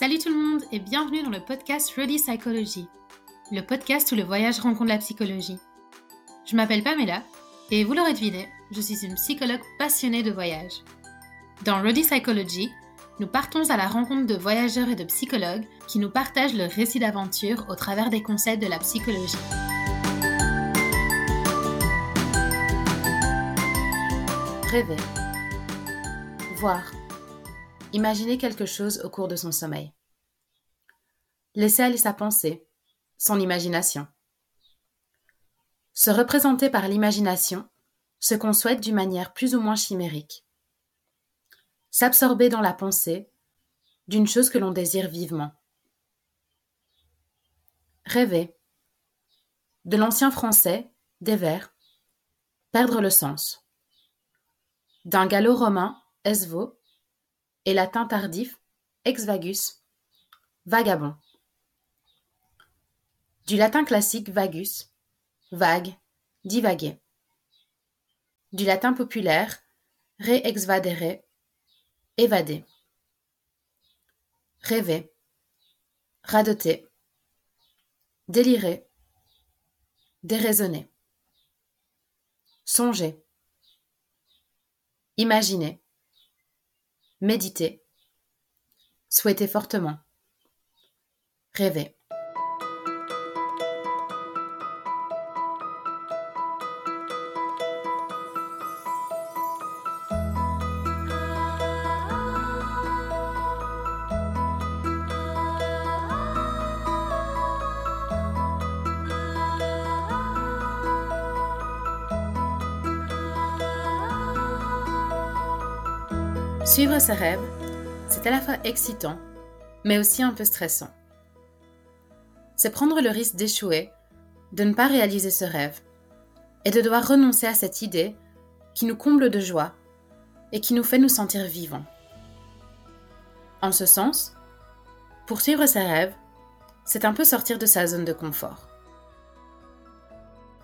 Salut tout le monde et bienvenue dans le podcast Ready Psychology, le podcast où le voyage rencontre la psychologie. Je m'appelle Pamela et vous l'aurez deviné, je suis une psychologue passionnée de voyage. Dans Ready Psychology, nous partons à la rencontre de voyageurs et de psychologues qui nous partagent leur récit d'aventure au travers des concepts de la psychologie. Rêver. Voir. Imaginer quelque chose au cours de son sommeil. Laisser aller sa pensée, son imagination. Se représenter par l'imagination ce qu'on souhaite d'une manière plus ou moins chimérique s'absorber dans la pensée d'une chose que l'on désire vivement. Rêver. De l'ancien français, des vers, perdre le sens. D'un gallo-romain, esvo, et latin tardif, ex vagus, vagabond. Du latin classique vagus, vague, divaguer. Du latin populaire, re exvadere, Évader. Rêver. Radoter. Délirer. Déraisonner. Songer. Imaginer. Méditer. Souhaiter fortement. Rêver. Suivre ses rêves, c'est à la fois excitant, mais aussi un peu stressant. C'est prendre le risque d'échouer, de ne pas réaliser ce rêve, et de devoir renoncer à cette idée qui nous comble de joie et qui nous fait nous sentir vivants. En ce sens, poursuivre ses rêves, c'est un peu sortir de sa zone de confort.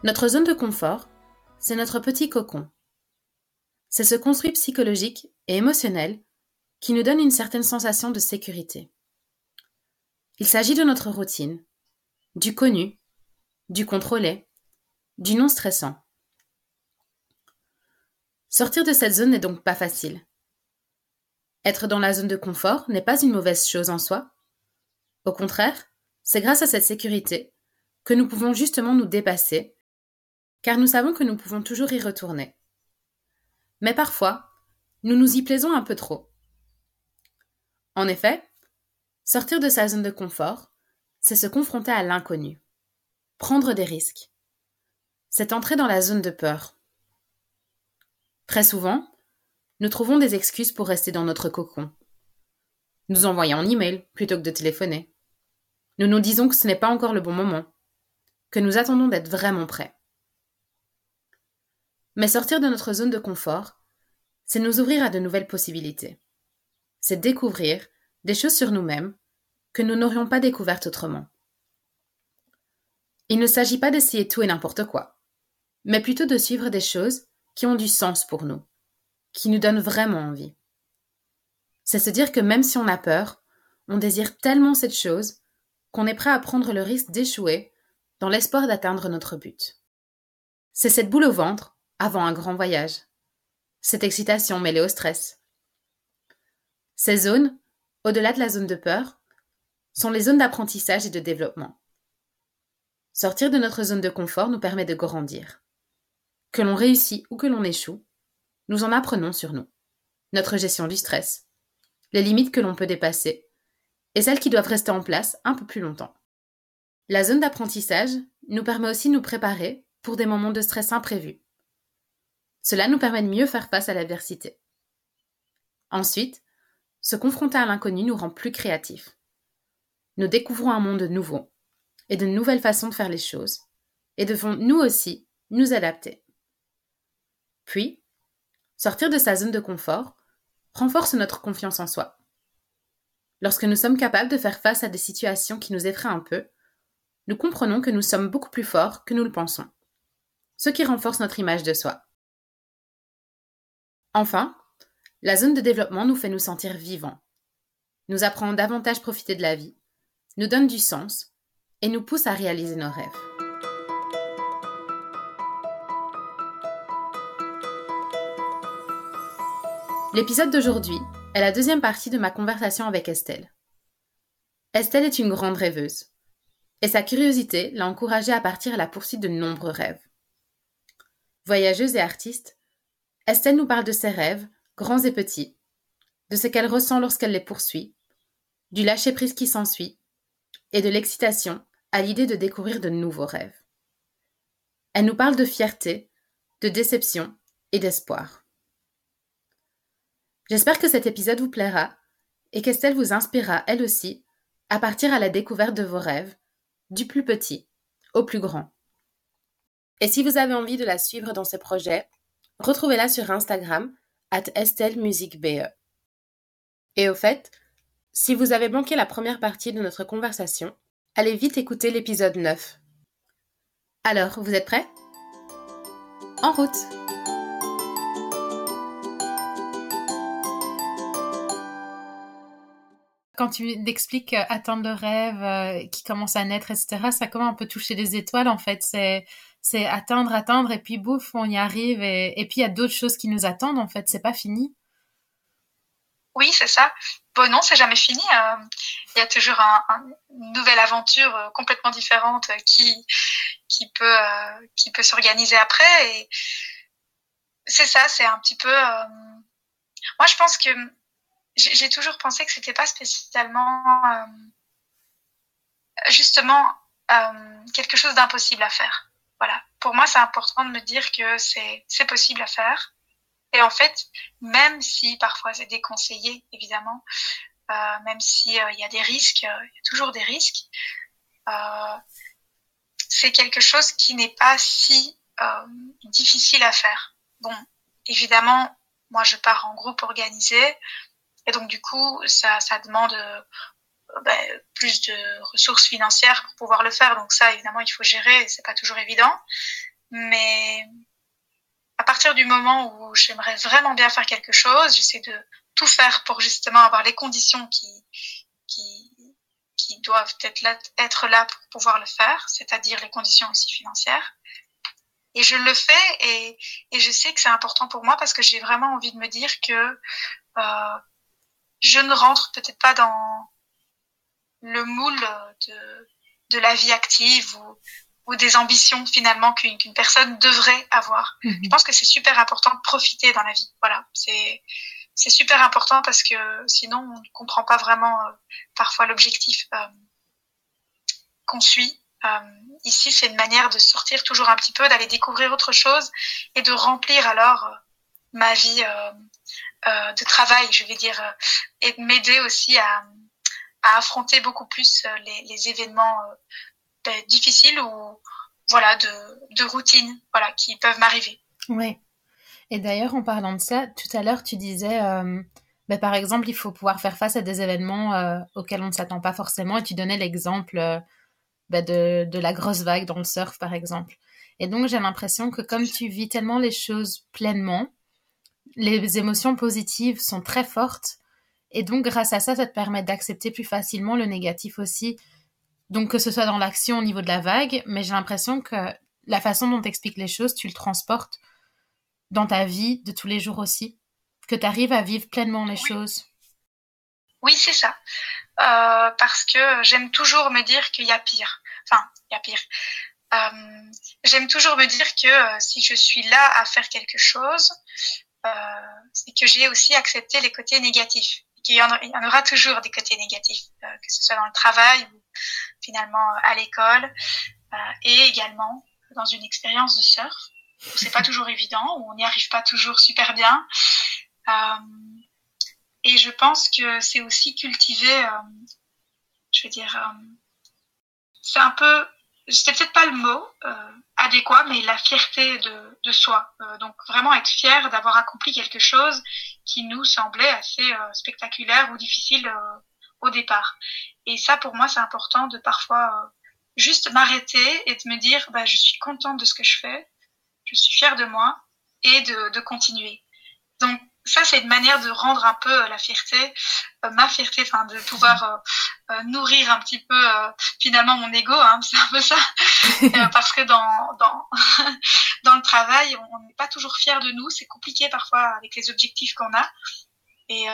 Notre zone de confort, c'est notre petit cocon c'est ce construit psychologique et émotionnel qui nous donne une certaine sensation de sécurité. Il s'agit de notre routine, du connu, du contrôlé, du non stressant. Sortir de cette zone n'est donc pas facile. Être dans la zone de confort n'est pas une mauvaise chose en soi. Au contraire, c'est grâce à cette sécurité que nous pouvons justement nous dépasser, car nous savons que nous pouvons toujours y retourner. Mais parfois, nous nous y plaisons un peu trop. En effet, sortir de sa zone de confort, c'est se confronter à l'inconnu, prendre des risques. C'est entrer dans la zone de peur. Très souvent, nous trouvons des excuses pour rester dans notre cocon. Nous envoyons un email plutôt que de téléphoner. Nous nous disons que ce n'est pas encore le bon moment, que nous attendons d'être vraiment prêts. Mais sortir de notre zone de confort, c'est nous ouvrir à de nouvelles possibilités. C'est découvrir des choses sur nous-mêmes que nous n'aurions pas découvertes autrement. Il ne s'agit pas d'essayer tout et n'importe quoi, mais plutôt de suivre des choses qui ont du sens pour nous, qui nous donnent vraiment envie. C'est se dire que même si on a peur, on désire tellement cette chose qu'on est prêt à prendre le risque d'échouer dans l'espoir d'atteindre notre but. C'est cette boule au ventre avant un grand voyage. Cette excitation mêlée au stress. Ces zones, au-delà de la zone de peur, sont les zones d'apprentissage et de développement. Sortir de notre zone de confort nous permet de grandir. Que l'on réussit ou que l'on échoue, nous en apprenons sur nous, notre gestion du stress, les limites que l'on peut dépasser et celles qui doivent rester en place un peu plus longtemps. La zone d'apprentissage nous permet aussi de nous préparer pour des moments de stress imprévus cela nous permet de mieux faire face à l'adversité. Ensuite, se confronter à l'inconnu nous rend plus créatifs. Nous découvrons un monde nouveau et de nouvelles façons de faire les choses et devons nous aussi nous adapter. Puis, sortir de sa zone de confort renforce notre confiance en soi. Lorsque nous sommes capables de faire face à des situations qui nous effraient un peu, nous comprenons que nous sommes beaucoup plus forts que nous le pensons, ce qui renforce notre image de soi. Enfin, la zone de développement nous fait nous sentir vivants. nous apprend davantage profiter de la vie, nous donne du sens et nous pousse à réaliser nos rêves. L'épisode d'aujourd'hui est la deuxième partie de ma conversation avec Estelle. Estelle est une grande rêveuse, et sa curiosité l'a encouragée à partir à la poursuite de nombreux rêves. Voyageuse et artiste, Estelle nous parle de ses rêves, grands et petits, de ce qu'elle ressent lorsqu'elle les poursuit, du lâcher-prise qui s'ensuit, et de l'excitation à l'idée de découvrir de nouveaux rêves. Elle nous parle de fierté, de déception et d'espoir. J'espère que cet épisode vous plaira et qu'Estelle vous inspirera elle aussi à partir à la découverte de vos rêves, du plus petit au plus grand. Et si vous avez envie de la suivre dans ce projet, retrouvez-la sur Instagram at EstelleMusicBE. Et au fait, si vous avez manqué la première partie de notre conversation, allez vite écouter l'épisode 9. Alors, vous êtes prêts? En route quand tu expliques euh, atteindre le rêve euh, qui commence à naître, etc., ça commence un peu toucher les étoiles, en fait. C'est, c'est atteindre, atteindre, et puis bouf, on y arrive, et, puis il y a d'autres choses qui nous attendent, en fait. C'est pas fini. Oui, c'est ça. Bon, non, c'est jamais fini. Euh, il y a toujours une nouvelle aventure complètement différente qui, qui peut, peut s'organiser après. Et c'est ça, c'est un petit peu. Moi, je pense que j'ai toujours pensé que c'était pas spécialement euh, justement euh, quelque chose d'impossible à faire. Voilà. Pour moi, c'est important de me dire que c'est possible à faire. Et en fait, même si parfois c'est déconseillé, évidemment, euh, même si euh, il y a des risques, il y a toujours des risques, c'est quelque chose qui n'est pas si difficile à faire. Bon, évidemment, moi je pars en groupe organisé, et donc, du coup, ça, ça demande ben, plus de ressources financières pour pouvoir le faire. Donc, ça, évidemment, il faut gérer. C'est pas toujours évident. Mais à partir du moment où j'aimerais vraiment bien faire quelque chose, j'essaie de tout faire pour justement avoir les conditions qui, qui, qui doivent être là, être là pour pouvoir le faire, c'est-à-dire les conditions aussi financières. Et je le fais et, et je sais que c'est important pour moi parce que j'ai vraiment envie de me dire que euh, je ne rentre peut-être pas dans le moule de, de la vie active ou, ou des ambitions finalement qu'une qu'une personne devrait avoir. Mhm. Je pense que c'est super important de profiter dans la vie. Voilà, c'est c'est super important parce que sinon on ne comprend pas vraiment euh, parfois l'objectif euh, qu'on suit. Euh, ici, c'est une manière de sortir toujours un petit peu, d'aller découvrir autre chose et de remplir alors ma vie euh, de travail, je vais dire, euh, et m'aider aussi à, à, affronter beaucoup plus euh, les, événements ben, difficiles ou voilà de, routine voilà qui peuvent m'arriver. Oui. Et d'ailleurs, en parlant de ça, tout à l'heure, tu disais, euh, ben, par exemple, il faut pouvoir faire face à des événements euh, auxquels on ne s'attend pas forcément. Et tu donnais l'exemple euh, ben, de la grosse vague dans le surf, par exemple. Et donc, j'ai l'impression que comme tu vis tellement les choses pleinement, les émotions positives sont très fortes. Et donc, grâce à ça, ça te permet d'accepter plus facilement le négatif aussi. Donc, que ce soit dans l'action au niveau de la vague, mais j'ai l'impression que la façon dont tu expliques les choses, tu le transportes dans ta vie de tous les jours aussi. Que tu arrives à vivre pleinement les choses. Oui, c'est ça. Euh, parce que j'aime toujours me dire qu'il y a pire. Enfin, il y a pire. Euh, j'aime toujours me dire que euh, si je suis là à faire quelque chose, c'est que j'ai aussi accepté les côtés négatifs. Il y, en, aura toujours des côtés négatifs, euh, que ce soit dans le travail ou finalement à l'école, euh, et également dans une expérience de surf où c'est pas toujours évident, où on n'y arrive pas toujours super bien. et je pense que c'est aussi cultiver, je veux dire, c'est un peu c'est peut-être pas le mot euh, adéquat, mais la fierté de, de soi. Euh, donc vraiment être fier d'avoir accompli quelque chose qui nous semblait assez euh, spectaculaire ou difficile euh, au départ. Et ça, pour moi, c'est important de parfois juste m'arrêter et de me dire, bah, je suis contente de ce que je fais, je suis fière de moi et de, de continuer. Donc ça, c'est une manière de rendre un peu euh, la fierté, euh, ma fierté, enfin de pouvoir euh, nourrir un petit peu finalement mon ego, hein, c'est un peu ça, parce que dans dans dans le travail, on n'est pas toujours fier de nous, c'est compliqué parfois avec les objectifs qu'on a. Et,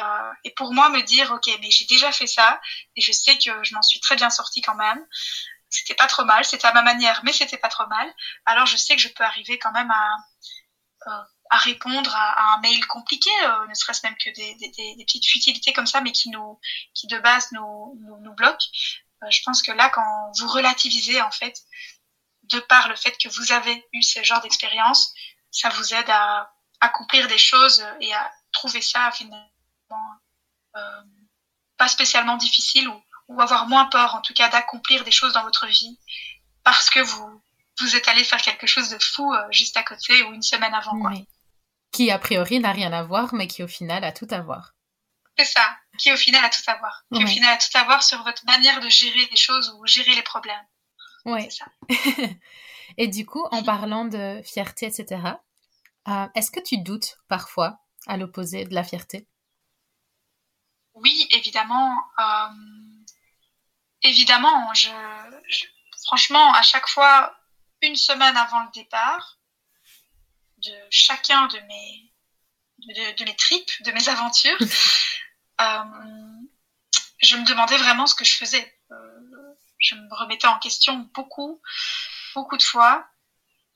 et pour moi, me dire, ok, mais j'ai déjà fait ça, et je sais que je m'en suis très bien sortie quand même. C'était pas trop mal, c'était à ma manière, mais c'était pas trop mal. Alors je sais que je peux arriver quand même à à répondre à, un mail compliqué, euh, ne serait-ce même que des, des, des, petites futilités comme ça, mais qui nous, qui de base nous, nous, nous bloquent. Euh, je pense que là, quand vous relativisez en fait, de par le fait que vous avez eu ce genre d'expérience, ça vous aide à accomplir des choses et à trouver ça finalement euh, pas spécialement difficile ou, ou avoir moins peur en tout cas d'accomplir des choses dans votre vie parce que vous vous êtes allé faire quelque chose de fou euh, juste à côté ou une semaine avant. Quoi qui a priori n'a rien à voir, mais qui au final a tout à voir. C'est ça, qui au final a tout à voir. Qui au final a tout à voir sur votre manière de gérer les choses ou gérer les problèmes. Oui. C'est ça. Et du coup, en parlant de fierté, etc., euh, est-ce que tu doutes parfois à l'opposé de la fierté? Oui, évidemment. Euh, évidemment, je, franchement, à chaque fois, une semaine avant le départ, de chacun de mes, de, de mes tripes, de mes aventures, euh, je me demandais vraiment ce que je faisais. Euh, je me remettais en question beaucoup, beaucoup de fois,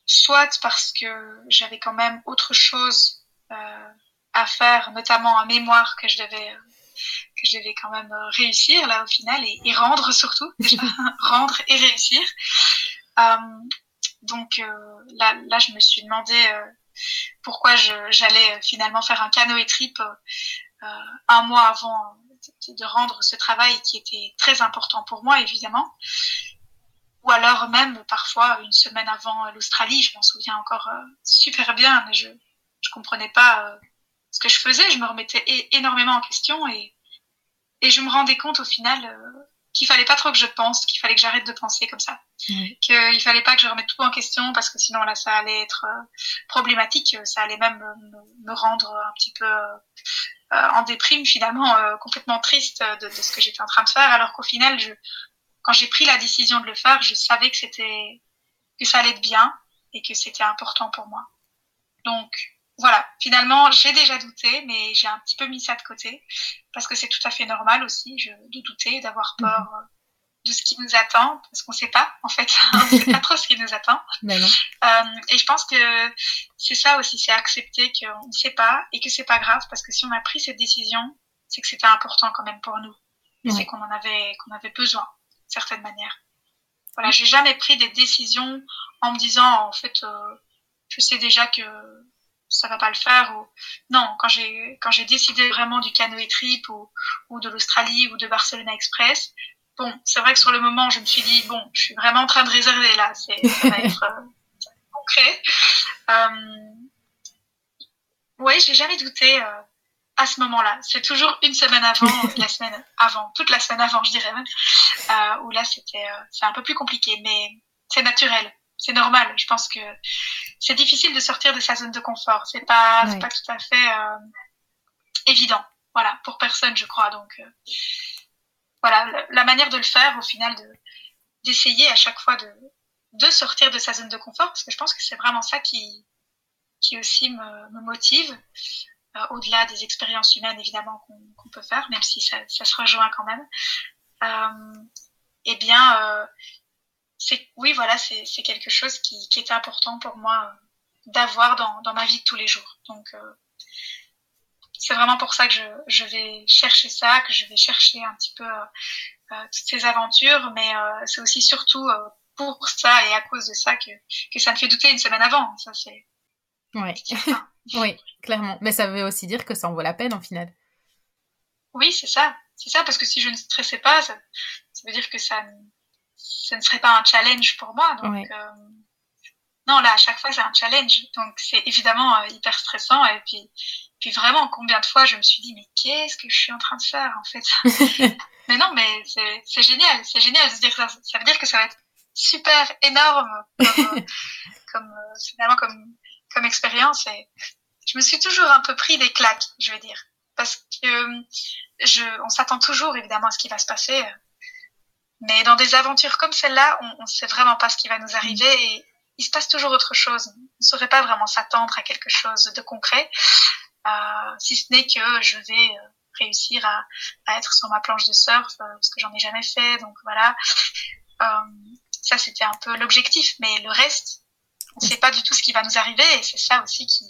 soit parce que j'avais quand même autre chose euh, à faire, notamment un mémoire que je devais que je devais quand même réussir là au final et, et rendre surtout rendre et réussir euh, donc euh, là, là, je me suis demandé euh, pourquoi j'allais euh, finalement faire un canoë trip un mois avant de rendre ce travail qui était très important pour moi, évidemment. Ou alors même parfois une semaine avant l'Australie, je m'en souviens encore super bien, mais je je comprenais pas ce que je faisais, je me remettais énormément en question et et je me rendais compte au final qu'il fallait pas trop que je pense, qu'il fallait que j'arrête de penser comme ça, qu'il fallait pas que je remette tout en question parce que sinon là ça allait être euh, problématique, ça allait même me, me, rendre un petit peu euh, en déprime finalement, euh, complètement triste de, de ce que j'étais en train de faire, alors qu'au final, je, quand j'ai pris la décision de le faire, je savais que c'était que ça allait être bien et que c'était important pour moi. Donc voilà, finalement, j'ai déjà douté, mais j'ai un petit peu mis ça de côté parce que c'est tout à fait normal aussi je, de douter, d'avoir mhm. peur mmh. de ce qui nous attend parce qu'on sait pas en fait, on sait pas trop ce qui nous attend. Ben non. Euh, et je pense que c'est ça aussi, c'est accepter qu'on ne sait pas et que c'est pas grave parce que si on a pris cette décision, c'est que c'était important quand même pour nous. Ouais. C'est qu'on en avait qu'on avait besoin de certaine manière. Voilà, j'ai jamais pris des décisions en me disant en fait, euh, je sais déjà que ça va pas le faire ou non quand j'ai quand j'ai décidé vraiment du canoë trip ou, ou de l'Australie ou de Barcelona Express bon c'est vrai que sur le moment je me suis dit bon je suis vraiment en train de réserver là c'est ça va être euh, concret. Euh, ouais j'ai jamais douté euh, à ce moment-là. C'est toujours une semaine avant la semaine avant toute la semaine avant je dirais même euh, où là c'était euh, c'est un peu plus compliqué mais c'est naturel. C'est normal. Je pense que c'est difficile de sortir de sa zone de confort. C'est pas, c'est pas tout à fait euh, évident. Voilà, pour personne, je crois. Donc, euh, voilà, la manière de le faire, au final, de d'essayer à chaque fois de de sortir de sa zone de confort, parce que je pense que c'est vraiment ça qui qui aussi me, me motive, euh, au-delà des expériences humaines évidemment qu'on qu peut faire, même si ça, ça, se rejoint quand même. Euh, eh bien, euh, oui voilà c'est quelque chose qui qui était important pour moi euh, d'avoir dans dans ma vie de tous les jours. Donc euh, c'est vraiment pour ça que je je vais chercher ça que je vais chercher un petit peu euh, euh toutes ces aventures. Mais euh, c'est aussi surtout euh, pour ça et à cause de ça que que ça me fait douter une semaine avant. Ça c'est ouais. oui clairement. Mais ça veut aussi dire que ça en vaut la peine en final. Oui c'est ça. C'est ça parce que si je ne stressais pas ça, ça veut dire que ça ce ne serait pas un challenge pour moi. Donc, ouais. euh, non, là, à chaque fois, c'est un challenge. Donc, c'est évidemment euh, hyper stressant. Et puis, puis vraiment, combien de fois je me suis dit, mais qu'est-ce que je suis en train de faire, en fait Mais non, mais c'est génial. C'est génial de se dire ça. Ça veut dire que ça va être super énorme comme, comme euh, finalement, comme, comme expérience. Et, je me suis toujours un peu pris des claques, je veux dire, parce que je, on s'attend toujours évidemment à ce qui va se passer, mais dans des aventures comme celle-là, on, ne sait vraiment pas ce qui va nous arriver et il se passe toujours autre chose. On ne saurait pas vraiment s'attendre à quelque chose de concret, euh, si ce n'est que je vais euh, réussir à, à, être sur ma planche de surf, euh, parce que j'en ai jamais fait, donc voilà. Euh, ça, c'était un peu l'objectif, mais le reste, on ne sait pas du tout ce qui va nous arriver, et c'est ça aussi qui,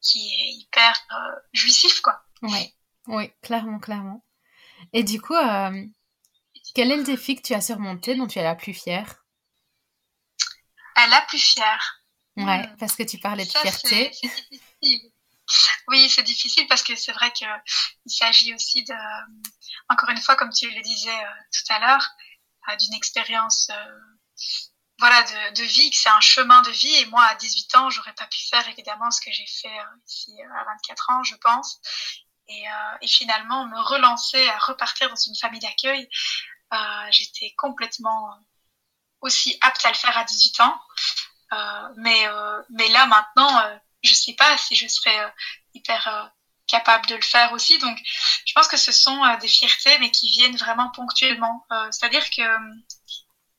qui est hyper euh, jouissif, quoi. Oui, oui, clairement, clairement. Et du coup, euh, quel est le défi que tu as surmonté dont tu es la plus fière? La plus fière. Ouais, hmm. parce que tu parlais de fierté. Oui, c'est difficile parce que c'est vrai qu'il s'agit aussi de, encore une fois, comme tu le disais euh, tout à l'heure, euh, d'une expérience euh, voilà, de, de vie, que c'est un chemin de vie. Et moi, à 18 ans, j'aurais pas pu faire évidemment ce que j'ai fait ici à 24 ans, je pense. Et, et, finalement, me relancer à repartir dans une famille d'accueil, j'étais complètement aussi apte à le faire à 18 ans. Euh, mais, euh, mais là, maintenant, je sais pas si je serais hyper capable de le faire aussi. Donc, je pense que ce sont des fiertés, mais qui viennent vraiment ponctuellement. C'est-à-dire que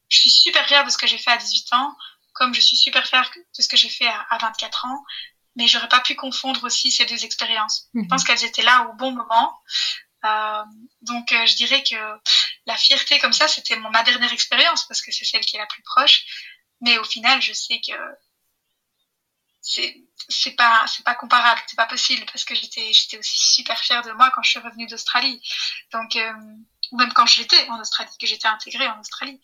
je suis super fière de ce que j'ai fait à 18 ans, comme je suis super fière de ce que j'ai fait à, à 24 ans mais j'aurais pas pu confondre aussi ces deux expériences. Je pense mhm. qu'elles étaient là au bon moment. Euh, donc euh, je dirais que la fierté comme ça, c'était ma dernière expérience parce que c'est celle qui est la plus proche. Mais au final, je sais que c'est pas c'est pas comparable, c'est pas possible parce que j'étais aussi super fière de moi quand je suis revenue d'Australie. Donc euh, même quand j'étais en Australie, que j'étais intégrée en Australie.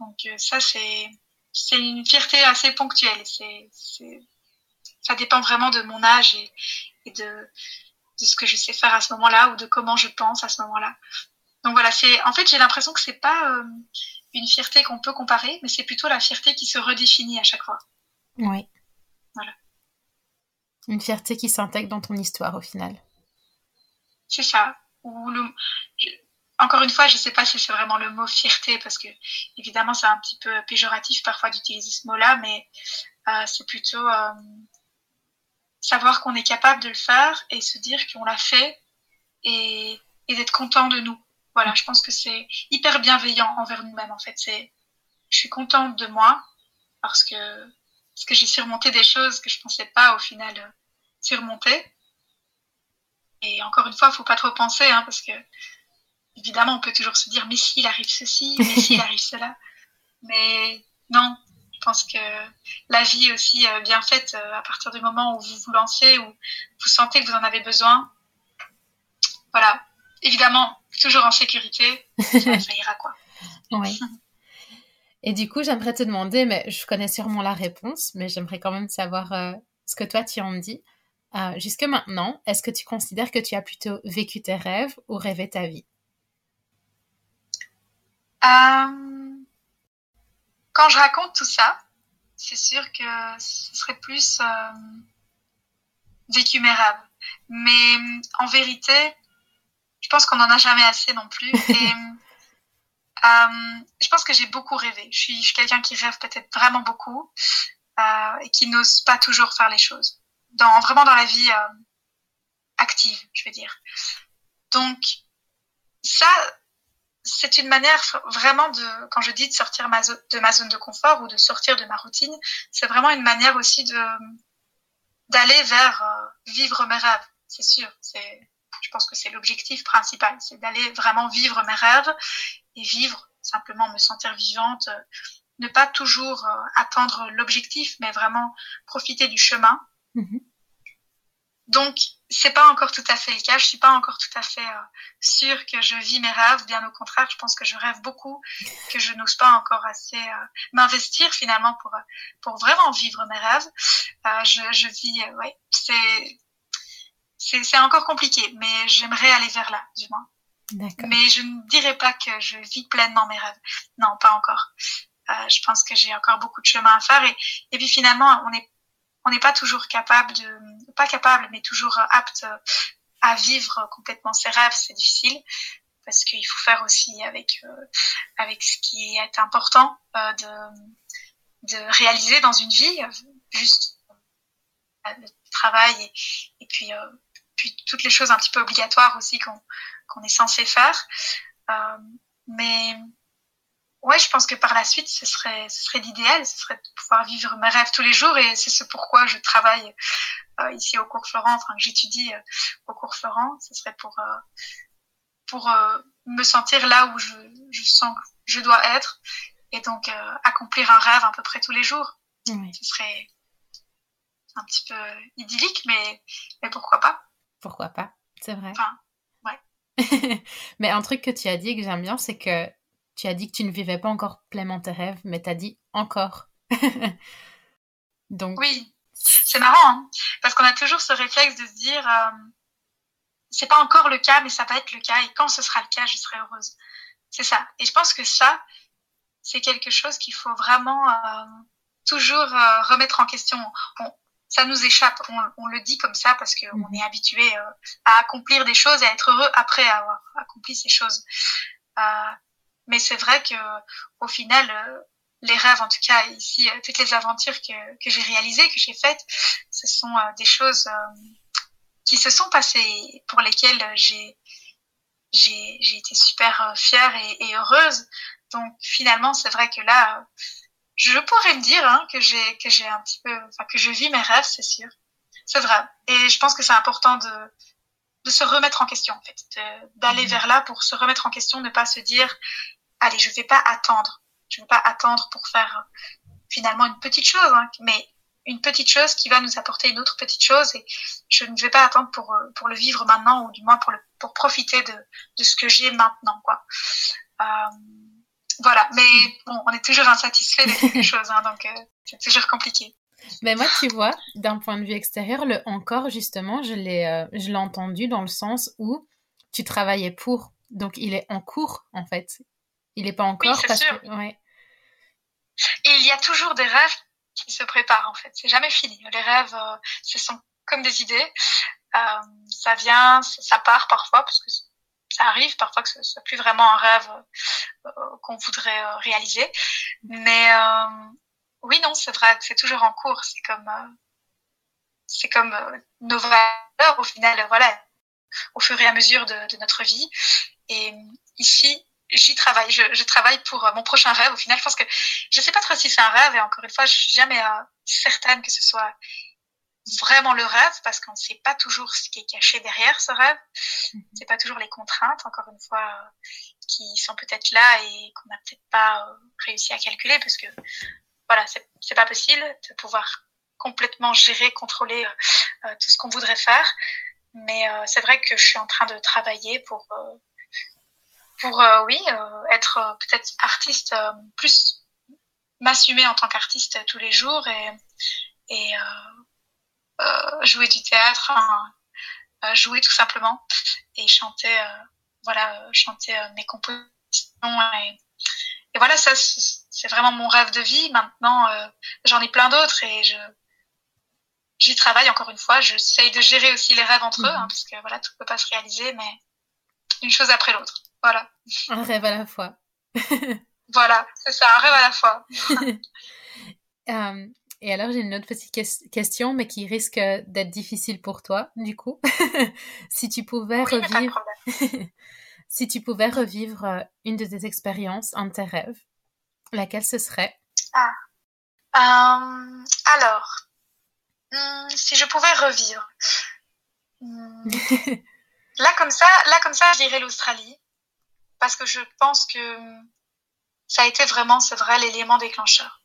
Donc euh, ça c'est une fierté assez ponctuelle. Ça dépend vraiment de mon âge et, de ce que je sais faire à ce moment-là ou de comment je pense à ce moment-là. Donc voilà, c'est en fait j'ai l'impression que c'est pas euh, une fierté qu'on peut comparer, mais c'est plutôt la fierté qui se redéfinit à chaque fois. Oui. Voilà. Une fierté qui s'intègre dans ton histoire au final. C'est ça. Ou le... Encore une fois, je sais pas si c'est vraiment le mot fierté parce que évidemment c'est un petit peu péjoratif parfois d'utiliser ce mot-là, mais euh, c'est plutôt euh, savoir qu'on est capable de le faire et se dire qu'on l'a fait et, et d'être content de nous. Voilà, je pense que c'est hyper bienveillant envers nous-mêmes en fait. C'est, je suis contente de moi parce que parce que j'ai surmonté des choses que je pensais pas au final surmonter. Et encore une fois, faut pas trop penser hein, parce que évidemment, on peut toujours se dire mais s'il arrive ceci, mais s'il arrive cela. Mais non, je pense que la vie est aussi euh, bien faite euh, à partir du moment où vous vous lancez, où vous sentez que vous en avez besoin. Voilà. Évidemment, toujours en sécurité, ça, ira quoi. Oui. Et du coup, j'aimerais te demander, mais je connais sûrement la réponse, mais j'aimerais quand même savoir euh, ce que toi tu en dis. jusque maintenant, est-ce que tu considères que tu as plutôt vécu tes rêves ou rêvé ta vie? Quand je raconte tout ça, c'est sûr que ce serait plus euh, vécu mes rêves. Mais en vérité, je pense qu'on n'en a jamais assez non plus. Et euh, je pense que j'ai beaucoup rêvé. Je suis, quelqu'un qui rêve peut-être vraiment beaucoup euh, et qui n'ose pas toujours faire les choses. Dans, vraiment dans la vie euh, active, je veux dire. Donc, ça, c'est une manière vraiment de, quand je dis de sortir de ma zone de confort ou de sortir de ma routine, c'est vraiment une manière aussi de d'aller vers vivre mes rêves. C'est sûr, c'est, je pense que c'est l'objectif principal, c'est d'aller vraiment vivre mes rêves et vivre simplement me sentir vivante, euh, ne pas toujours euh, attendre l'objectif, mais vraiment profiter du chemin. Mm-hmm. Donc, c'est pas encore tout à fait le cas. Je suis pas encore tout à fait euh, sûre que je vis mes rêves. Bien au contraire, je pense que je rêve beaucoup, que je n'ose pas encore assez euh, m'investir finalement pour pour vraiment vivre mes rêves. je, je vis, ouais, c'est c'est c'est encore compliqué, mais j'aimerais aller vers là, du moins. Mais je ne dirais pas que je vis pleinement mes rêves. Non, pas encore. je pense que j'ai encore beaucoup de chemin à faire et et puis finalement, on est on n'est pas toujours capable de, pas capable, mais toujours apte à vivre complètement ses rêves, c'est difficile parce qu'il faut faire aussi avec euh, avec ce qui est important euh, de de réaliser dans une vie, juste euh, travail et, puis, puis toutes les choses un petit peu obligatoires aussi qu'on est censé faire. mais ouais, je pense que par la suite, ce serait, ce serait l'idéal, ce serait de pouvoir vivre mes rêves tous les jours et c'est ce pourquoi je travaille euh, ici au cours Florent, enfin que j'étudie euh, au cours Florent, ce serait pour euh, pour me sentir là où je, je sens que je dois être et donc accomplir un rêve à peu près tous les jours. Ce serait un petit peu idyllique, mais, mais pourquoi pas Pourquoi pas, c'est vrai. Ouais. mais un truc que tu as dit que j'aime bien, c'est que tu as dit que tu ne vivais pas encore pleinement tes rêves, mais tu as dit encore. Donc. Oui, c'est marrant, hein, parce qu'on a toujours ce réflexe de se dire, euh, c'est pas encore le cas, mais ça va être le cas, et quand ce sera le cas, je serai heureuse. C'est ça. Et je pense que ça, c'est quelque chose qu'il faut vraiment euh, toujours euh, remettre en question. Ça nous échappe, on, le dit comme ça parce qu'on mm. est habitué à accomplir des choses et à être heureux après avoir accompli ces choses. Mais c'est vrai que au final, euh, les rêves, en tout cas ici, euh, toutes les aventures que, que j'ai réalisées, que j'ai faites, ce sont euh, des choses qui se sont passées, pour lesquelles j'ai j'ai j'ai été super fière et, et, heureuse. Donc finalement, c'est vrai que là, je pourrais me dire hein, que j'ai que j'ai un petit peu, enfin que je vis mes rêves, c'est sûr. C'est vrai. Et je pense que c'est important de de se remettre en question en fait, d'aller mmh. vers là pour se remettre en question, ne pas se dire allez, je vais pas attendre. Je vais pas attendre pour faire finalement une petite chose, hein, mais une petite chose qui va nous apporter une autre petite chose et je ne vais pas attendre pour pour le vivre maintenant ou du moins pour le pour profiter de de ce que j'ai maintenant quoi. Euh, voilà, mais bon, on est toujours insatisfait de quelque chose, hein, donc euh, c'est toujours compliqué. Mais moi, tu vois, d'un point de vue extérieur, le encore justement, je l'ai je l'ai entendu dans le sens où tu travaillais pour, donc il est en cours en fait. Il n'est pas encore oui, parce sûr. que. Ouais. Et il y a toujours des rêves qui se préparent en fait. C'est jamais fini. Les rêves, euh, ce sont comme des idées. Euh, ça vient, ça part parfois parce que ça arrive parfois que ce soit plus vraiment un rêve euh, qu'on voudrait euh, réaliser. Mais euh, oui, non, c'est vrai c'est toujours en cours. C'est comme c'est comme nos valeurs au final. Voilà, au fur et à mesure de, notre vie. Et ici, j'y travaille. Je, je, travaille pour euh, mon prochain rêve. Au final, je pense que je sais pas trop si c'est un rêve. Et encore une fois, je suis jamais euh, certaine que ce soit vraiment le rêve parce qu'on ne sait pas toujours ce qui est caché derrière ce rêve. Mhm. C'est pas toujours les contraintes, encore une fois, euh, qui sont peut-être là et qu'on n'a peut-être pas réussi à calculer parce que voilà, c'est pas possible de pouvoir complètement gérer, contrôler tout ce qu'on voudrait faire. Mais c'est vrai que je suis en train de travailler pour pour euh, oui euh, être euh, peut-être artiste plus m'assumer en tant qu'artiste tous les jours et et jouer du théâtre jouer tout simplement et chanter voilà chanter mes compositions et, et voilà ça c'est vraiment mon rêve de vie maintenant j'en ai plein d'autres et je j'y travaille encore une fois j'essaye de gérer aussi les rêves entre eux hein, mhm. parce que voilà tout peut pas se réaliser mais une chose après l'autre voilà. Un rêve à la fois. voilà, c'est ça, un rêve à la fois. Euh, et alors, j'ai une autre petite question, mais qui risque d'être difficile pour toi, du coup. si tu pouvais revivre, si tu pouvais revivre une de tes expériences, un de tes rêves, laquelle ce serait? Ah. Euh, alors, hmm, si je pouvais revivre. Hmm, là comme ça, là comme ça, je dirais l'Australie parce que je pense que ça a été vraiment, c'est vrai, l'élément déclencheur.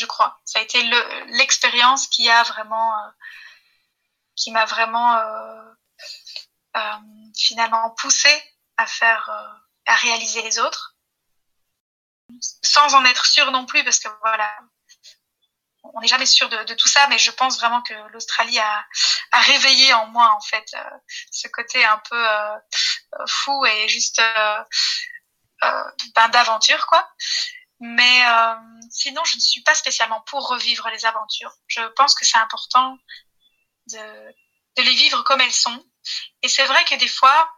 Je crois. Ça a été l'expérience qui a vraiment, euh, qui m'a vraiment euh, euh, finalement poussé à faire, à réaliser les autres, sans en être sûr non plus, parce que voilà, on n'est jamais sûr de, tout ça, mais je pense vraiment que l'Australie a, réveillé en moi en fait ce côté un peu fou et juste ben, d'aventure quoi. Mais euh, sinon, je ne suis pas spécialement pour revivre les aventures. Je pense que c'est important de, de les vivre comme elles sont. Et c'est vrai que des fois,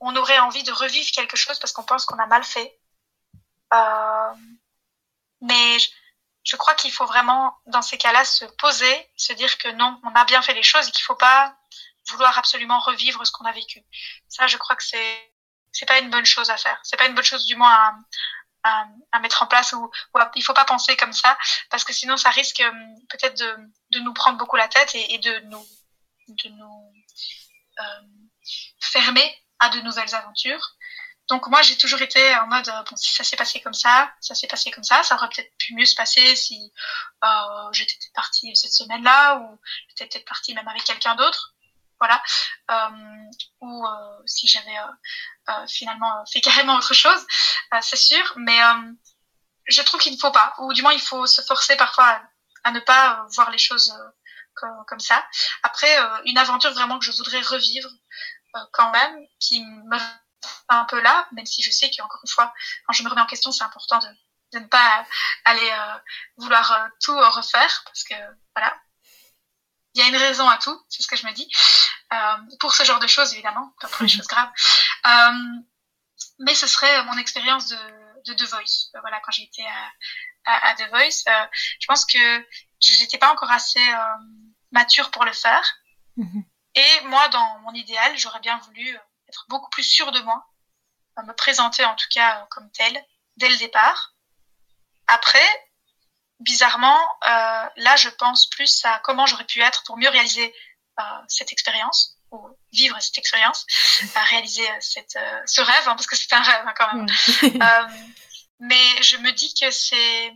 on aurait envie de revivre quelque chose parce qu'on pense qu'on a mal fait. Euh, mais je crois qu'il faut vraiment, dans ces cas-là, se poser, se dire que non, on a bien fait les choses et qu'il faut pas vouloir absolument revivre ce qu'on a vécu. Ça, je crois que c'est c'est pas une bonne chose à faire. C'est pas une bonne chose, du moins, à, à, à mettre en place ou, ou il faut pas penser comme ça parce que sinon, ça risque euh, peut-être de, nous prendre beaucoup la tête et, de nous de nous euh, fermer à de nouvelles aventures. Donc moi j'ai toujours été en mode bon si ça s'est passé comme ça, ça s'est passé comme ça, ça aurait peut-être pu mieux se passer si euh, j'étais partie cette semaine-là ou j'étais peut-être partie même avec quelqu'un d'autre, voilà, euh, ou euh, si j'avais euh, finalement fait carrément autre chose, c'est sûr, mais je trouve qu'il ne faut pas, ou du moins il faut se forcer parfois à, ne pas voir les choses comme, comme, ça. Après une aventure vraiment que je voudrais revivre quand même, qui me un peu là, même si je sais qu'encore une fois, quand je me remets en question, c'est important de, de, ne pas aller euh, vouloir tout refaire, parce que voilà, il y a une raison à tout, c'est ce que je me dis, euh, pour ce genre de choses évidemment, pas pour les choses graves. Euh, mais ce serait mon expérience de, de The Voice. Euh, voilà, quand été à, à, à, The Voice, je pense que j'étais pas encore assez mature pour le faire. Mm-hmm. Et moi, dans mon idéal, j'aurais bien voulu être beaucoup plus sûre de moi, me présenter en tout cas comme telle dès le départ. Après, bizarrement, euh, là, je pense plus à comment j'aurais pu être pour mieux réaliser euh, cette expérience ou vivre cette expérience, réaliser cette, euh, ce rêve, hein, parce que c'est un rêve hein, quand même. euh, mais je me dis que c'est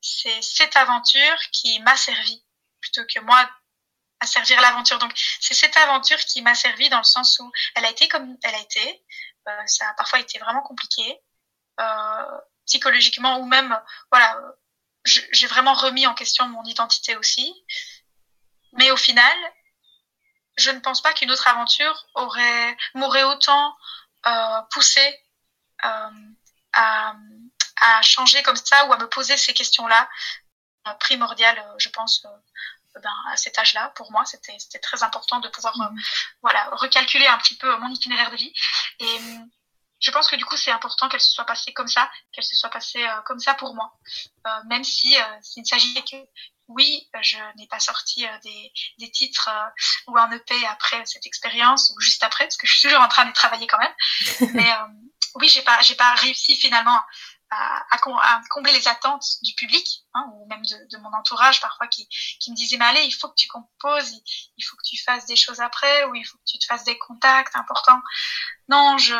c'est cette aventure qui m'a servi plutôt que moi à servir l'aventure. Donc c'est cette aventure qui m'a servi dans le sens où elle a été comme elle a été. Euh, ça a parfois été vraiment compliqué euh, psychologiquement ou même voilà, j'ai vraiment remis en question mon identité aussi. Mais au final, je ne pense pas qu'une autre aventure aurait m'aurait autant euh, poussé euh, à, à changer comme ça ou à me poser ces questions-là euh, primordiales, je pense, ben, à cet âge-là, pour moi, c'était très important de pouvoir euh, voilà, recalculer un petit peu mon itinéraire de vie. Et euh, je pense que du coup, c'est important qu'elle se soit passée comme ça, qu'elle se soit passée euh, comme ça pour moi. Euh, même si s'il ne s'agit que, oui, je n'ai pas sorti des, des titres ou un EP après cette expérience ou juste après, parce que je suis toujours en train de travailler quand même. Mais oui, j'ai pas, j'ai pas réussi finalement à, à, combler les attentes du public hein, ou même de, de, mon entourage parfois qui, qui me disait mais allez il faut que tu composes il, faut que tu fasses des choses après ou il faut que tu te fasses des contacts importants non je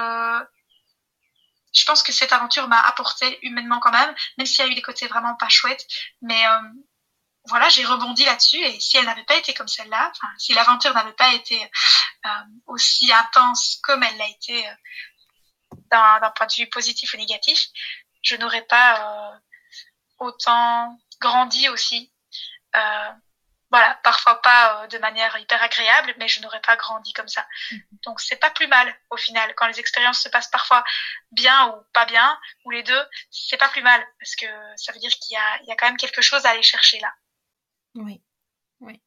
je pense que cette aventure m'a apporté humainement quand même même s'il y a eu des côtés vraiment pas chouettes mais euh, voilà j'ai rebondi là-dessus et si elle n'avait pas été comme celle-là si l'aventure n'avait pas été euh, aussi intense comme elle l'a été euh, d'un point de vue positif ou négatif, je n'aurais pas euh, autant grandi aussi. Voilà, parfois pas euh, de manière hyper agréable, mais je n'aurais pas grandi comme ça. Mhm. Donc c'est pas plus mal au final. Quand les expériences se passent parfois bien ou pas bien, ou les deux, c'est pas plus mal parce que ça veut dire qu'il y a, il y a quand même quelque chose à aller chercher là. Oui, oui.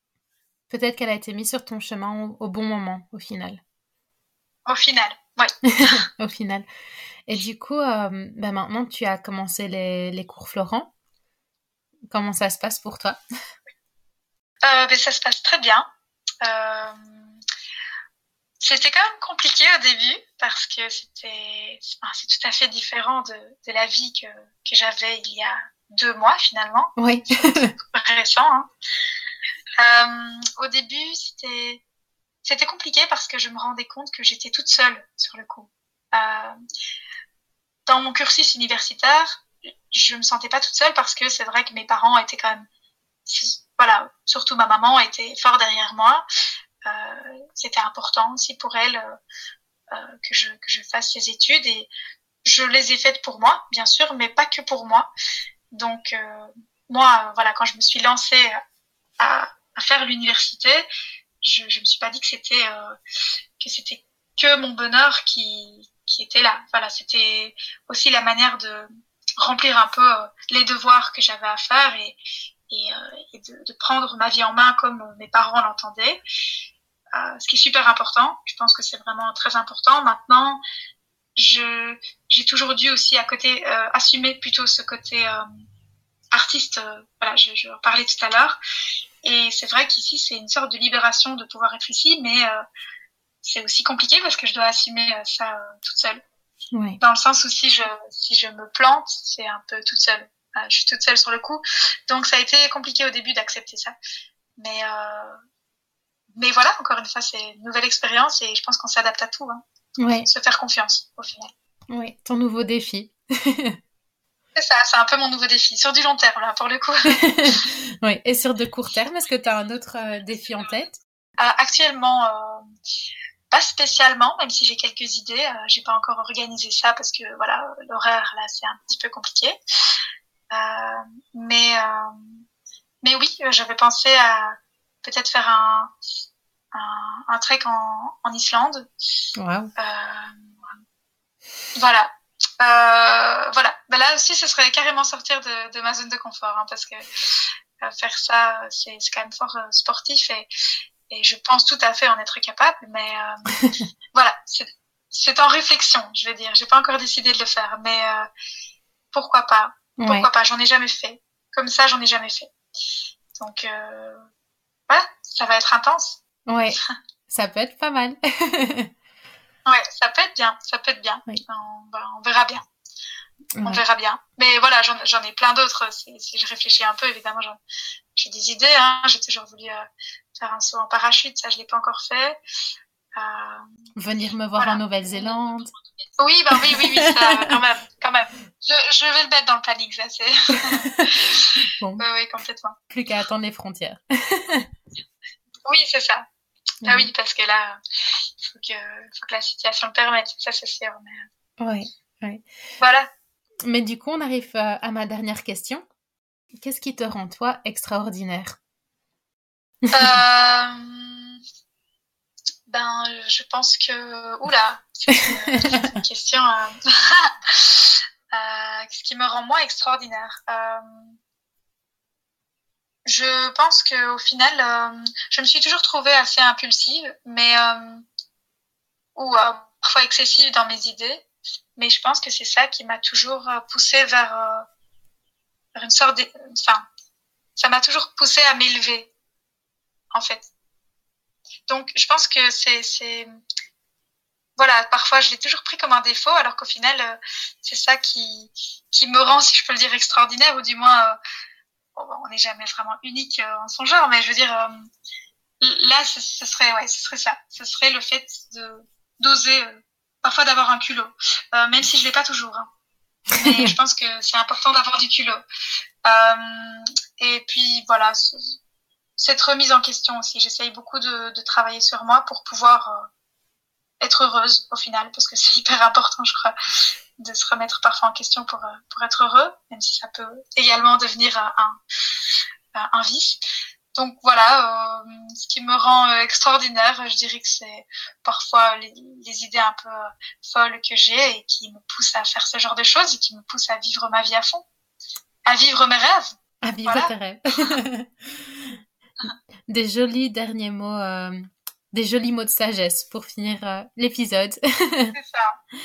Peut-être qu'elle a été mise sur ton chemin au, au bon moment au final. Au final, oui. au final. Et du coup, euh, bah maintenant, tu as commencé les, les, cours Florent. Comment ça se passe pour toi? Euh, ben, Ça se passe très bien. Euh, c'était quand même compliqué au début parce que c'était c'est tout à fait différent de, de la vie que, que j'avais il y a deux mois finalement. Oui. récent. Hein. Euh, au début, c'était c'était compliqué parce que je me rendais compte que j'étais toute seule sur le coup. Euh, dans mon cursus universitaire, je me sentais pas toute seule parce que c'est vrai que mes parents étaient quand même, voilà, surtout ma maman était fort derrière moi. Euh, c'était important aussi pour elle euh, euh, que je que je fasse ces études et je les ai faites pour moi, bien sûr, mais pas que pour moi. Donc moi, voilà, quand je me suis lancée à, faire l'université, je je me suis pas dit que c'était que que mon bonheur qui qui était là. Voilà, c'était aussi la manière de remplir un peu les devoirs que j'avais à faire et, et, euh, et de, de, prendre ma vie en main comme mes parents l'entendaient. Euh, ce qui est super important. Je pense que c'est vraiment très important. Maintenant, je j'ai toujours dû aussi à côté euh, assumer plutôt ce côté artiste, voilà, je, je en parlais tout à l'heure. Et c'est vrai qu'ici, c'est une sorte de libération de pouvoir être ici, mais c'est aussi compliqué parce que je dois assumer ça toute seule. Ouais. Dans le sens où si je, si je me plante, c'est un peu toute seule. Je suis toute seule sur le coup. Donc ça a été compliqué au début d'accepter ça. Mais, euh, mais voilà, encore une fois, c'est une nouvelle expérience et je pense qu'on s'adapte à tout. Hein. Ouais. Se faire confiance au final. Ouais, ton nouveau défi. c'est ça, c'est un peu mon nouveau défi. Sur du long terme, là, pour le coup. oui, et sur de court terme, est-ce que tu as un autre euh, défi en tête? Euh, Actuellement, euh, pas spécialement, même si j'ai quelques idées. J'ai pas encore organisé ça parce que voilà, l'horaire là, c'est un petit peu compliqué. Euh, mais mais oui, j'avais pensé à peut-être faire un un, un trek en, en Islande. Wow. voilà. Euh, voilà. Ben là aussi, ce serait carrément sortir de, de ma zone de confort, hein, parce que euh, faire ça, c'est quand même fort euh, sportif et, et je pense tout à fait en être capable. Mais euh, voilà, c'est en réflexion, je vais dire. J'ai pas encore décidé de le faire, mais euh, pourquoi pas Pourquoi ouais. pas J'en ai jamais fait. Comme ça, j'en ai jamais fait. Donc euh, voilà, ça va être intense. Ouais, ça peut être pas mal. ouais, ça peut être bien, ça peut être bien. Oui. On, bah, on verra bien. On verra bien. Mais voilà, j'en ai plein d'autres. Si, je réfléchis un peu, évidemment, j'ai des idées. Hein. J'ai toujours voulu euh, faire un saut en parachute. Ça, je l'ai pas encore fait. Euh, Venir me voir Voilà. en Nouvelle-Zélande. Oui, bah oui, oui, oui, ça, quand même, quand même. Je, je vais le mettre dans le planning, ça, c'est. Bon, oui, oui, complètement. plus qu'à attendre les frontières. Oui, c'est ça. Ah oui, parce que là, il faut que, faut que la situation le permette. Ça, c'est sûr. Mais Ouais. voilà. Mais du coup, on arrive euh, à ma dernière question. Qu'est-ce qui te rend, toi, extraordinaire? Euh, ben, je pense que, oula, c'est une, question. euh, euh, ce qui me rend moi extraordinaire. Euh, je pense que au final, je me suis toujours trouvée assez impulsive, mais ou parfois excessive dans mes idées. Mais je pense que c'est ça qui m'a toujours poussée vers, vers une sorte, de, enfin, ça m'a toujours poussée à m'élever, en fait. Donc, je pense que c'est, voilà, parfois je l'ai toujours pris comme un défaut, alors qu'au final, euh, c'est ça qui, qui me rend, si je peux le dire, extraordinaire, ou du moins, euh, bon, on n'est jamais vraiment unique euh, en son genre, mais je veux dire, là, ce, ce serait, ouais, ce serait ça. Ce serait le fait de d'oser, parfois d'avoir un culot, même si je l'ai pas toujours. Hein. Mais je pense que c'est important d'avoir du culot. Et puis voilà, cette remise en question aussi. J'essaye beaucoup de, de travailler sur moi pour pouvoir euh, être heureuse au final, parce que c'est hyper important, je crois, de se remettre parfois en question pour, euh, pour être heureux, même si ça peut également devenir un, un, un vice. Donc voilà, euh, ce qui me rend euh, extraordinaire, je dirais que c'est parfois les, les idées un peu euh, folles que j'ai et qui me poussent à faire ce genre de choses et qui me poussent à vivre ma vie à fond, à vivre mes rêves. À vivre Voilà. tes rêves. des jolis derniers mots, euh, des jolis mots de sagesse pour finir euh, l'épisode. C'est ça,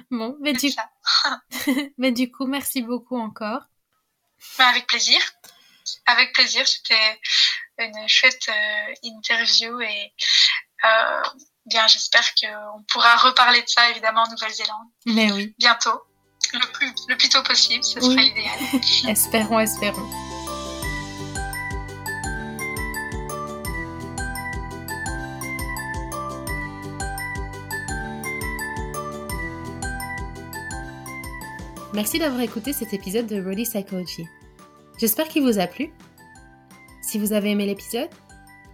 bon, mais du, ça. mais du coup, merci beaucoup encore. Mais avec plaisir. Avec plaisir, c'était une chouette euh, interview et bien j'espère qu'on pourra reparler de ça évidemment en Nouvelle-Zélande Mais oui, bientôt, le plus, le plus tôt possible, ce serait l'idéal. espérons, espérons. Merci d'avoir écouté cet épisode de Rody Psychology. J'espère qu'il vous a plu. Si vous avez aimé l'épisode,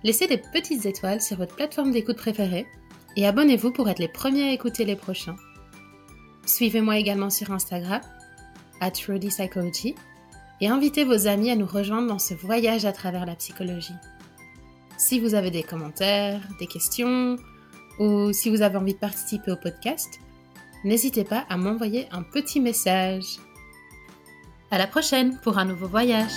laissez des petites étoiles sur votre plateforme d'écoute préférée et abonnez-vous pour être les premiers à écouter les prochains. Suivez-moi également sur Instagram, at Psychology, et invitez vos amis à nous rejoindre dans ce voyage à travers la psychologie. Si vous avez des commentaires, des questions, ou si vous avez envie de participer au podcast, n'hésitez pas à m'envoyer un petit message. À la prochaine pour un nouveau voyage.